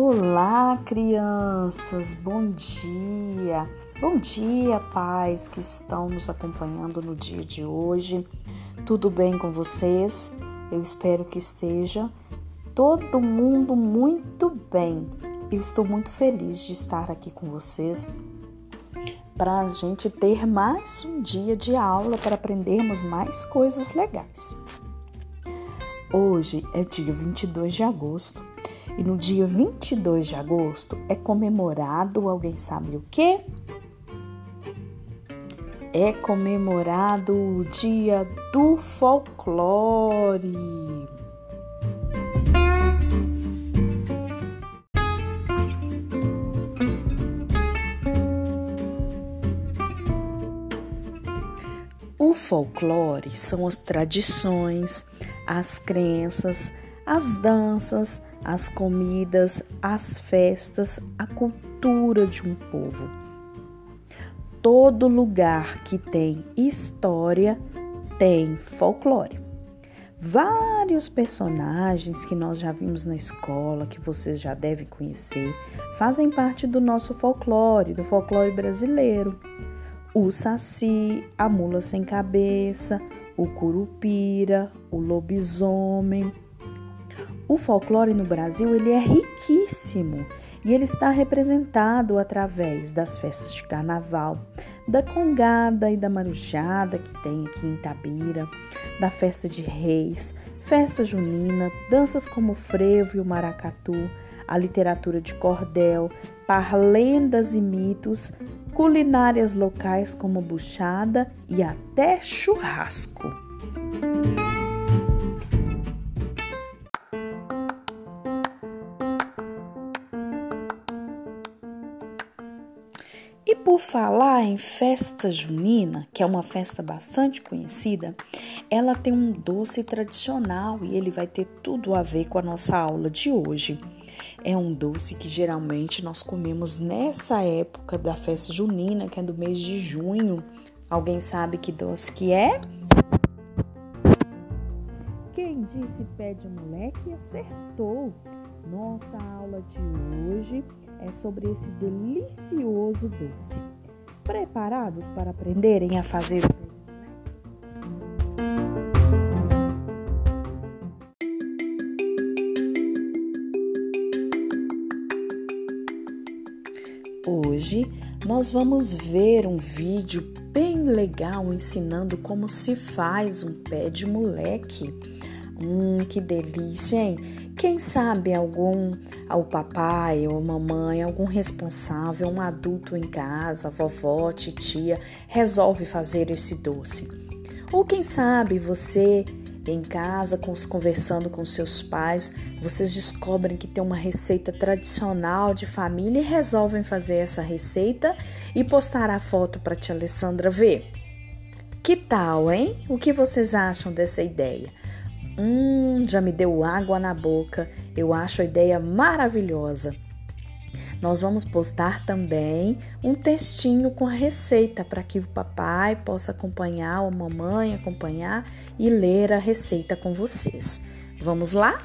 Olá, crianças, bom dia. Bom dia, pais que estão nos acompanhando no dia de hoje. Tudo bem com vocês? Eu espero que esteja todo mundo muito bem. Eu estou muito feliz de estar aqui com vocês para a gente ter mais um dia de aula para aprendermos mais coisas legais. Hoje é dia 22 de agosto e no dia 22 de agosto é comemorado, alguém sabe o quê? É comemorado o Dia do Folclore. O folclore são as tradições, as crenças, as danças, as comidas, as festas, a cultura de um povo. Todo lugar que tem história tem folclore. Vários personagens que nós já vimos na escola, que vocês já devem conhecer, fazem parte do nosso folclore, do folclore brasileiro. O saci, a mula sem cabeça, o curupira, o lobisomem. O folclore no Brasil ele é riquíssimo e ele está representado através das festas de carnaval, da congada e da marujada que tem aqui em Itabira, da festa de reis, festa junina, danças como o frevo e o maracatu, a literatura de cordel, parlendas e mitos, culinárias locais como buchada e até churrasco. Por falar em festa junina, que é uma festa bastante conhecida, ela tem um doce tradicional e ele vai ter tudo a ver com a nossa aula de hoje. É um doce que geralmente nós comemos nessa época da festa junina, que é do mês de junho. Alguém sabe que doce que é? Quem disse pé de moleque acertou. Nossa aula de hoje é sobre esse delicioso doce. Preparados para aprenderem a fazer o Hoje nós vamos ver um vídeo bem legal ensinando como se faz um pé de moleque. Hum, que delícia, hein? Quem sabe algum, ao papai ou mamãe, algum responsável, um adulto em casa, vovó, titia, resolve fazer esse doce. Ou quem sabe você em casa, conversando com seus pais, vocês descobrem que tem uma receita tradicional de família e resolvem fazer essa receita e postar a foto para tia Alessandra ver. Que tal, hein? O que vocês acham dessa ideia? Hum, já me deu água na boca. Eu acho a ideia maravilhosa. Nós vamos postar também um textinho com a receita para que o papai possa acompanhar, ou a mamãe acompanhar e ler a receita com vocês. Vamos lá?